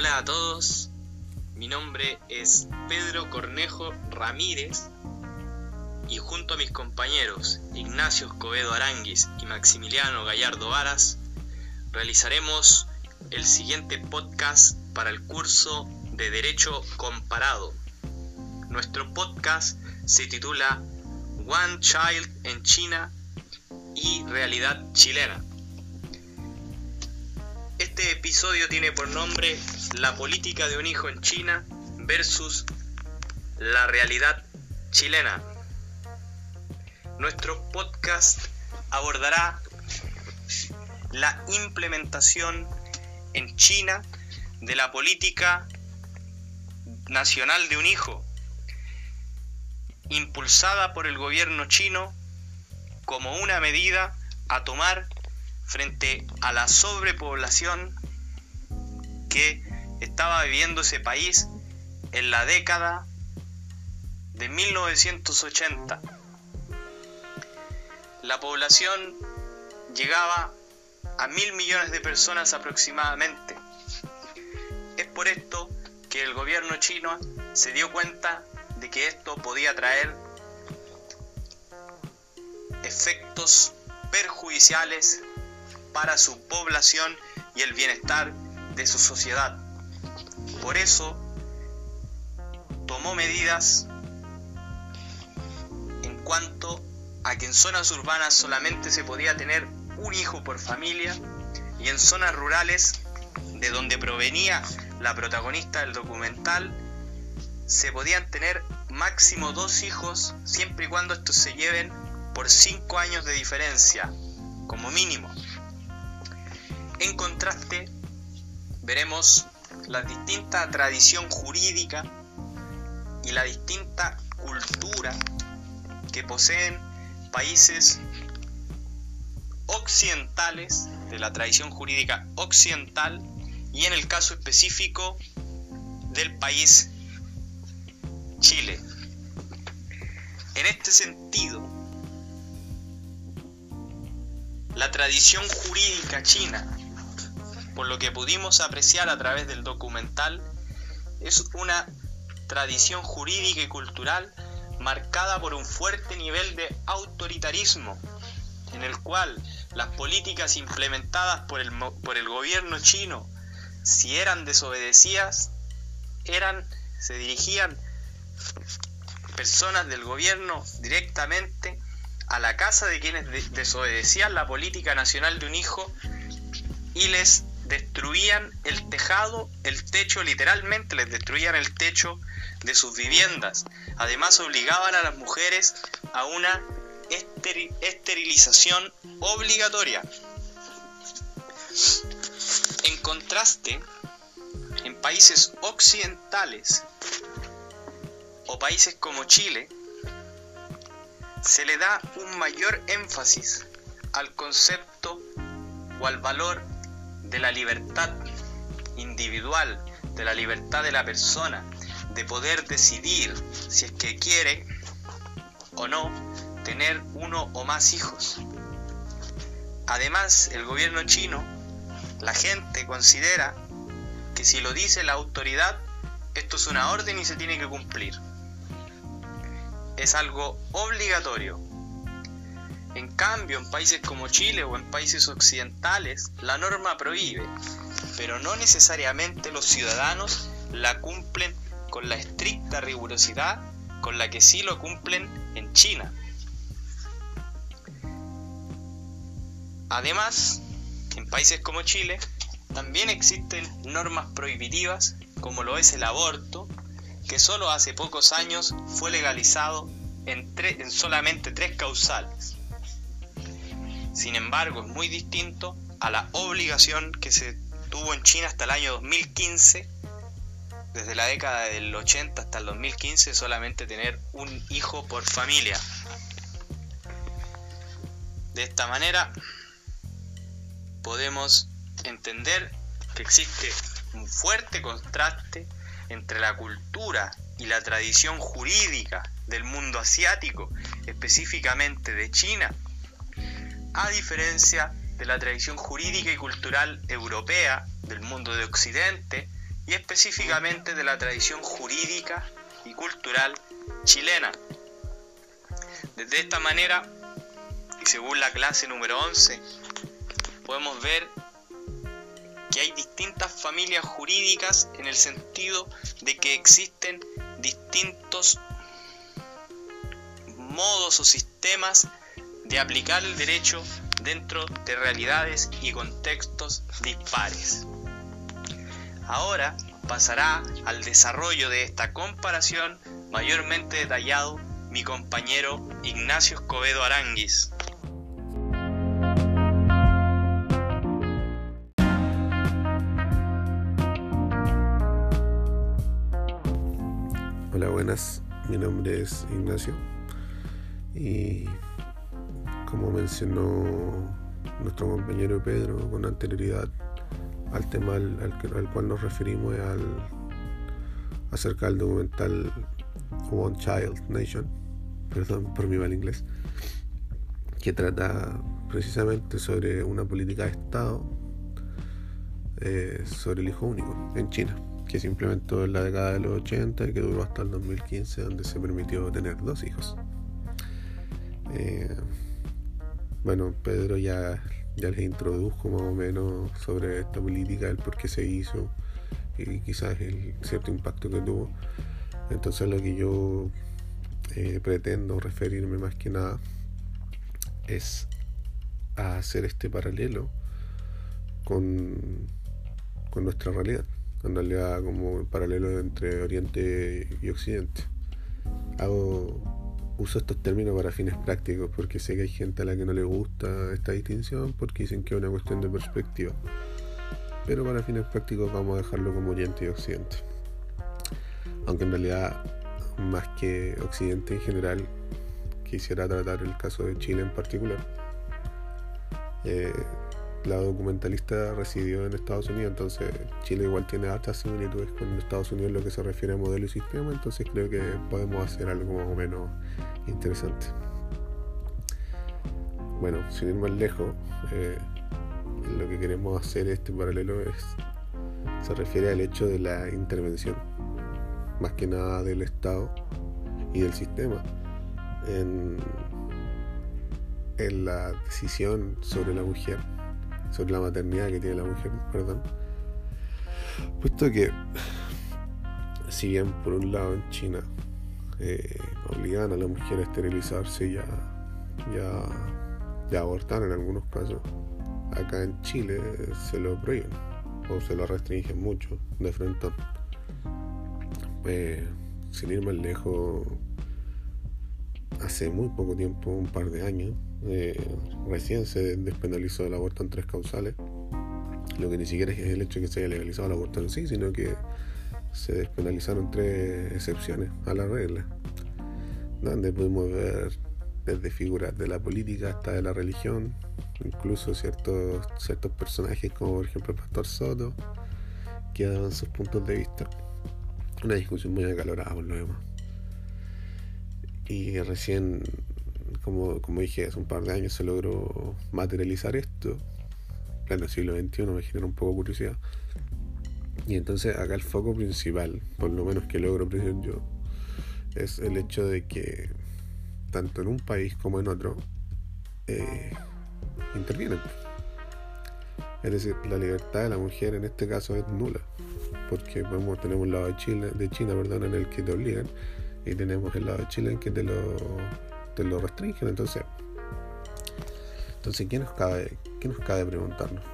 Hola a todos, mi nombre es Pedro Cornejo Ramírez y junto a mis compañeros Ignacio Escobedo Aranguis y Maximiliano Gallardo Varas realizaremos el siguiente podcast para el curso de Derecho Comparado. Nuestro podcast se titula One Child en China y Realidad Chilena. Este episodio tiene por nombre La política de un hijo en China versus la realidad chilena. Nuestro podcast abordará la implementación en China de la política nacional de un hijo, impulsada por el gobierno chino como una medida a tomar frente a la sobrepoblación que estaba viviendo ese país en la década de 1980. La población llegaba a mil millones de personas aproximadamente. Es por esto que el gobierno chino se dio cuenta de que esto podía traer efectos perjudiciales para su población y el bienestar de su sociedad. Por eso tomó medidas en cuanto a que en zonas urbanas solamente se podía tener un hijo por familia y en zonas rurales de donde provenía la protagonista del documental se podían tener máximo dos hijos siempre y cuando estos se lleven por cinco años de diferencia como mínimo. En contraste, veremos la distinta tradición jurídica y la distinta cultura que poseen países occidentales, de la tradición jurídica occidental, y en el caso específico del país Chile. En este sentido, la tradición jurídica china por lo que pudimos apreciar a través del documental, es una tradición jurídica y cultural marcada por un fuerte nivel de autoritarismo, en el cual las políticas implementadas por el, por el gobierno chino, si eran desobedecidas, eran, se dirigían personas del gobierno directamente a la casa de quienes desobedecían la política nacional de un hijo y les destruían el tejado, el techo, literalmente les destruían el techo de sus viviendas. Además obligaban a las mujeres a una esterilización obligatoria. En contraste, en países occidentales o países como Chile, se le da un mayor énfasis al concepto o al valor de la libertad individual, de la libertad de la persona, de poder decidir si es que quiere o no tener uno o más hijos. Además, el gobierno chino, la gente considera que si lo dice la autoridad, esto es una orden y se tiene que cumplir. Es algo obligatorio, en cambio, en países como Chile o en países occidentales, la norma prohíbe, pero no necesariamente los ciudadanos la cumplen con la estricta rigurosidad con la que sí lo cumplen en China. Además, en países como Chile, también existen normas prohibitivas, como lo es el aborto, que solo hace pocos años fue legalizado en, en solamente tres causales. Sin embargo, es muy distinto a la obligación que se tuvo en China hasta el año 2015, desde la década del 80 hasta el 2015, solamente tener un hijo por familia. De esta manera podemos entender que existe un fuerte contraste entre la cultura y la tradición jurídica del mundo asiático, específicamente de China, a diferencia de la tradición jurídica y cultural europea del mundo de Occidente, y específicamente de la tradición jurídica y cultural chilena. Desde esta manera, y según la clase número 11, podemos ver que hay distintas familias jurídicas en el sentido de que existen distintos modos o sistemas de aplicar el derecho dentro de realidades y contextos dispares. Ahora pasará al desarrollo de esta comparación mayormente detallado mi compañero Ignacio Escobedo Aranguis. Hola, buenas. Mi nombre es Ignacio y como mencionó nuestro compañero Pedro con anterioridad al tema al, cual nos referimos al, acerca del documental One Child Nation, perdón por mi mal inglés, que trata precisamente sobre una política de Estado eh, sobre el hijo único en China, que se implementó en la década de los 80 y que duró hasta el 2015, donde se permitió tener dos hijos. Eh, bueno, Pedro ya, ya les introdujo más o menos sobre esta política, el por qué se hizo y quizás el cierto impacto que tuvo. Entonces lo que yo eh, pretendo referirme más que nada es a hacer este paralelo con, con nuestra realidad, en realidad como el paralelo entre Oriente y Occidente. Hago uso estos términos para fines prácticos porque sé que hay gente a la que no le gusta esta distinción porque dicen que es una cuestión de perspectiva. Pero para fines prácticos vamos a dejarlo como Oriente y Occidente. Aunque en realidad, más que Occidente en general, quisiera tratar el caso de Chile en particular. Eh, la documentalista residió en Estados Unidos, entonces Chile igual tiene altas similitudes con Estados Unidos en lo que se refiere a modelo y sistema, entonces creo que podemos hacer algo más o menos interesante. Bueno, sin ir más lejos, eh, lo que queremos hacer este paralelo es se refiere al hecho de la intervención, más que nada del Estado y del sistema en, en la decisión sobre la mujer sobre la maternidad que tiene la mujer, perdón. Puesto que, si bien por un lado en China eh, obligan a la mujer a esterilizarse y a, ya, abortar en algunos casos, acá en Chile se lo prohíben o se lo restringen mucho de frente. Eh, sin ir más lejos, hace muy poco tiempo, un par de años, eh, recién se despenalizó el aborto en tres causales. Lo que ni siquiera es el hecho de que se haya legalizado el aborto en sí, sino que se despenalizaron tres excepciones a la regla, donde pudimos ver desde figuras de la política hasta de la religión, incluso ciertos, ciertos personajes como por ejemplo el pastor Soto, que daban sus puntos de vista. Una discusión muy acalorada por lo demás. Y recién como, como dije, hace un par de años se logró materializar esto. En pleno siglo XXI me genera un poco curiosidad. Y entonces acá el foco principal, por lo menos que logro apreciar yo, es el hecho de que tanto en un país como en otro eh, intervienen. Es decir, la libertad de la mujer en este caso es nula, porque podemos, tenemos un lado de China, de China en el que te obligan y tenemos el lado de Chile en que te lo te lo restringen. Entonces, entonces ¿qué nos cabe, qué nos cabe preguntarnos?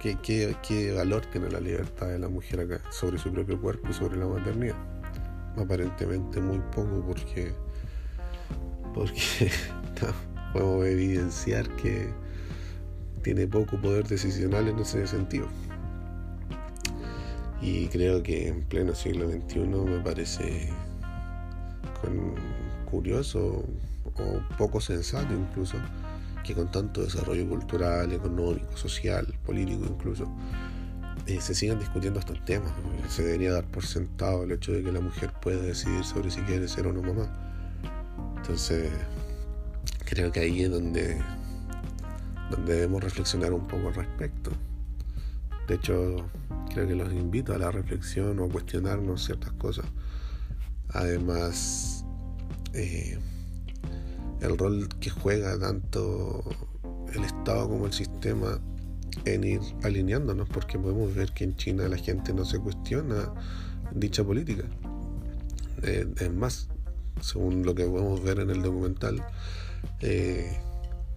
¿Qué, qué, valor tiene la libertad de la mujer acá sobre su propio cuerpo y sobre la maternidad? Aparentemente muy poco porque, porque podemos evidenciar que tiene poco poder decisional en ese sentido. Y creo que en pleno siglo XXI me parece curioso o poco sensato incluso, que con tanto desarrollo cultural, económico, social, político incluso, eh, se sigan discutiendo estos temas. Se debería dar por sentado el hecho de que la mujer puede decidir sobre si quiere ser o no mamá. Entonces, creo que ahí es donde, donde debemos reflexionar un poco al respecto. De hecho, creo que los invito a la reflexión o a cuestionarnos ciertas cosas. Además, eh, el rol que juega tanto el Estado como el sistema en ir alineándonos, porque podemos ver que en China la gente no se cuestiona dicha política. Eh, es más, según lo que podemos ver en el documental, eh,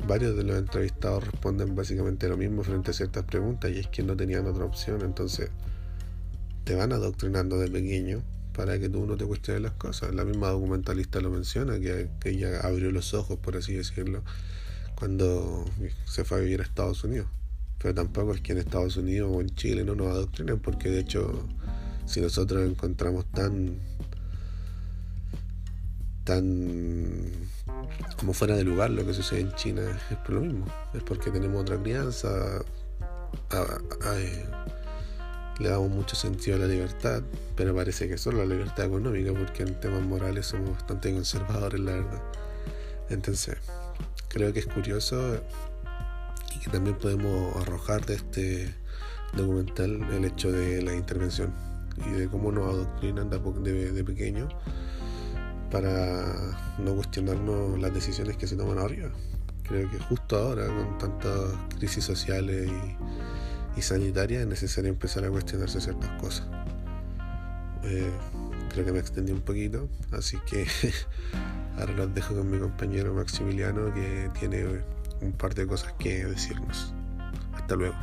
varios de los entrevistados responden básicamente lo mismo frente a ciertas preguntas y es que no tenían otra opción, entonces te van adoctrinando de pequeño para que tú no te cuestiones las cosas. La misma documentalista lo menciona, que, que ella abrió los ojos, por así decirlo, cuando se fue a vivir a Estados Unidos. Pero tampoco es que en Estados Unidos o en Chile no nos adoctrinen, porque de hecho, si nosotros encontramos tan tan como fuera de lugar lo que sucede en China es por lo mismo, es porque tenemos otra crianza, le damos mucho sentido a la libertad, pero parece que solo la libertad económica, porque en temas morales somos bastante conservadores, la verdad. Entonces, creo que es curioso y que también podemos arrojar de este documental el hecho de la intervención y de cómo nos adoctrinan de, pequeño para no cuestionarnos las decisiones que se toman arriba. Creo que justo ahora, con tantas crisis sociales y, sanitarias, es necesario empezar a cuestionarse ciertas cosas. Eh, creo que me extendí un poquito, así que ahora los dejo con mi compañero Maximiliano, que tiene un par de cosas que decirnos. Hasta luego.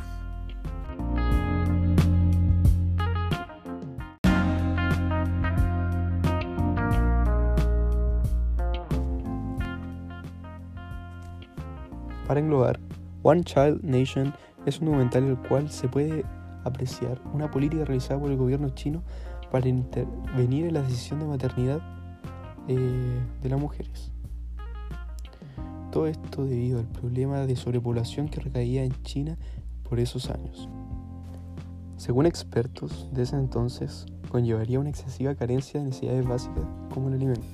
Para englobar, One Child Nation es un documental en el cual se puede apreciar una política realizada por el gobierno chino para intervenir en la decisión de maternidad eh, de las mujeres. Todo esto debido al problema de sobrepoblación que recaía en China por esos años. Según expertos de ese entonces, conllevaría una excesiva carencia de necesidades básicas como el alimento.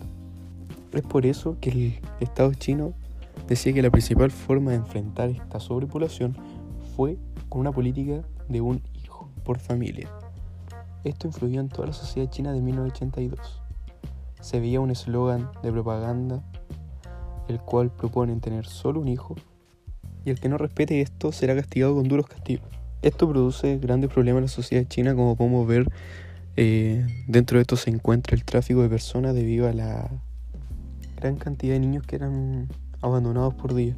Es por eso que el Estado chino decía que la principal forma de enfrentar esta sobrepoblación fue con una política de un hijo por familia. Esto influyó en toda la sociedad china de 1982. Se veía un eslogan de propaganda el cual proponen tener solo un hijo y el que no respete esto será castigado con duros castigos. Esto produce grandes problemas en la sociedad china como podemos ver eh, dentro de esto se encuentra el tráfico de personas debido a la gran cantidad de niños que eran abandonados por día.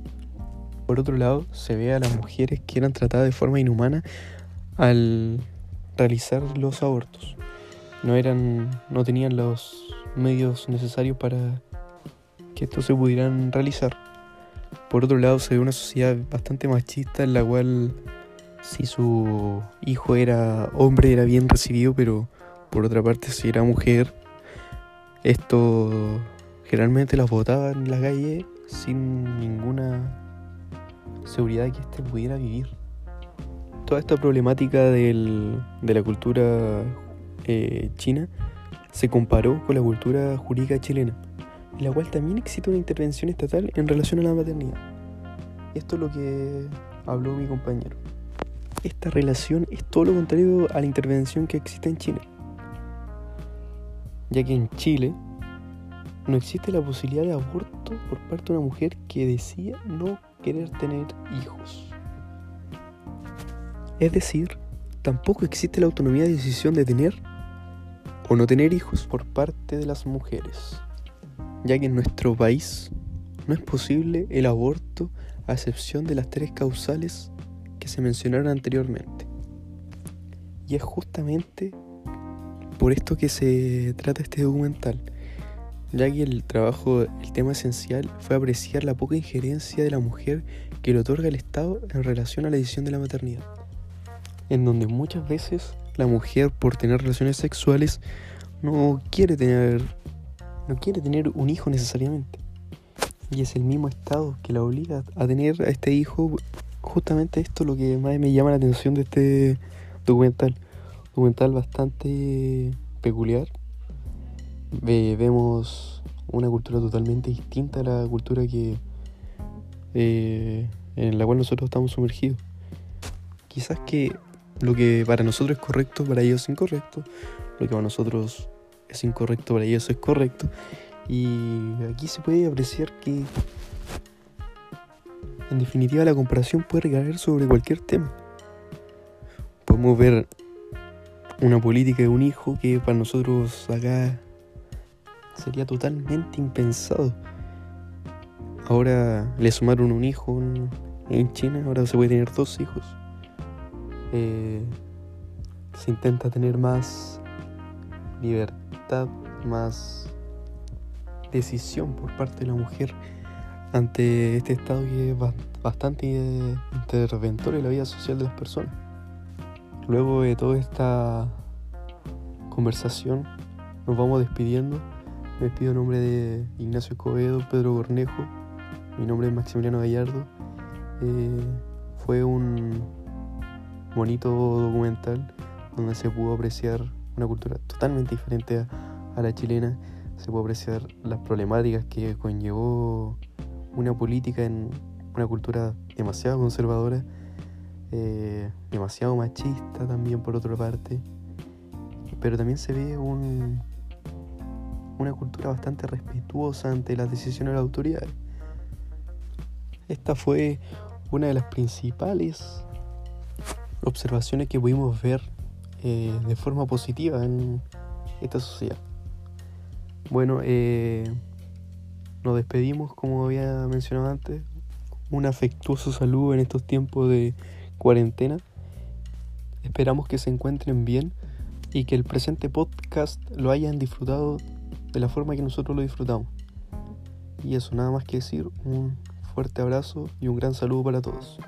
Por otro lado, se ve a las mujeres que eran tratadas de forma inhumana al realizar los abortos. No eran no tenían los medios necesarios para que esto se pudieran realizar. Por otro lado, se ve una sociedad bastante machista en la cual si su hijo era hombre era bien recibido, pero por otra parte si era mujer, esto generalmente las botaban en la calle sin ninguna seguridad de que éste pudiera vivir. Toda esta problemática de la cultura eh, china se comparó con la cultura jurídica chilena, en la cual también existe una intervención estatal en relación a la maternidad. Esto es lo que habló mi compañero. Esta relación es todo lo contrario a la intervención que existe en China, ya que en Chile no existe la posibilidad de aborto por parte de una mujer que decía no querer tener hijos. Es decir, tampoco existe la autonomía de decisión de tener o no tener hijos por parte de las mujeres, ya que en nuestro país no es posible el aborto a excepción de las tres causales que se mencionaron anteriormente. Y es justamente por esto que se trata este documental, ya que el trabajo, el tema esencial fue apreciar la poca injerencia de la mujer que le otorga el Estado en relación a la decisión de la maternidad, en donde muchas veces la mujer por tener relaciones sexuales no quiere tener no quiere tener un hijo necesariamente. Y es el mismo Estado que la obliga a tener a este hijo. Justamente esto es lo que más me llama la atención de este documental. Documental bastante peculiar vemos una cultura totalmente distinta a la cultura que eh, en la cual nosotros estamos sumergidos. Quizás que lo que para nosotros es correcto, para ellos es incorrecto. Lo que para nosotros es incorrecto, para ellos es correcto. Y aquí se puede apreciar que, en definitiva, la comparación puede recaer sobre cualquier tema. Podemos ver una política de un hijo que para nosotros acá sería totalmente impensado. Ahora le sumaron un hijo en China, ahora se puede tener dos hijos. Eh, se intenta tener más libertad, más decisión por parte de la mujer ante este estado que es bastante interventor en la vida social de las personas. Luego de toda esta conversación, nos vamos despidiendo. Me en nombre de Ignacio Escobedo, Pedro Cornejo. Mi nombre es Maximiliano Gallardo. Eh, fue un bonito documental donde se pudo apreciar una cultura totalmente diferente a, la chilena. Se pudo apreciar las problemáticas que conllevó una política en una cultura demasiado conservadora, eh, demasiado machista también por otra parte, pero también se ve un, una cultura bastante respetuosa ante las decisiones de las autoridades. Esta fue una de las principales observaciones que pudimos ver eh, de forma positiva en esta sociedad. Bueno, eh, nos despedimos, como había mencionado antes, un afectuoso saludo en estos tiempos de cuarentena. Esperamos que se encuentren bien y que el presente podcast lo hayan disfrutado de la forma que nosotros lo disfrutamos. Y eso, nada más que decir, un fuerte abrazo y un gran saludo para todos.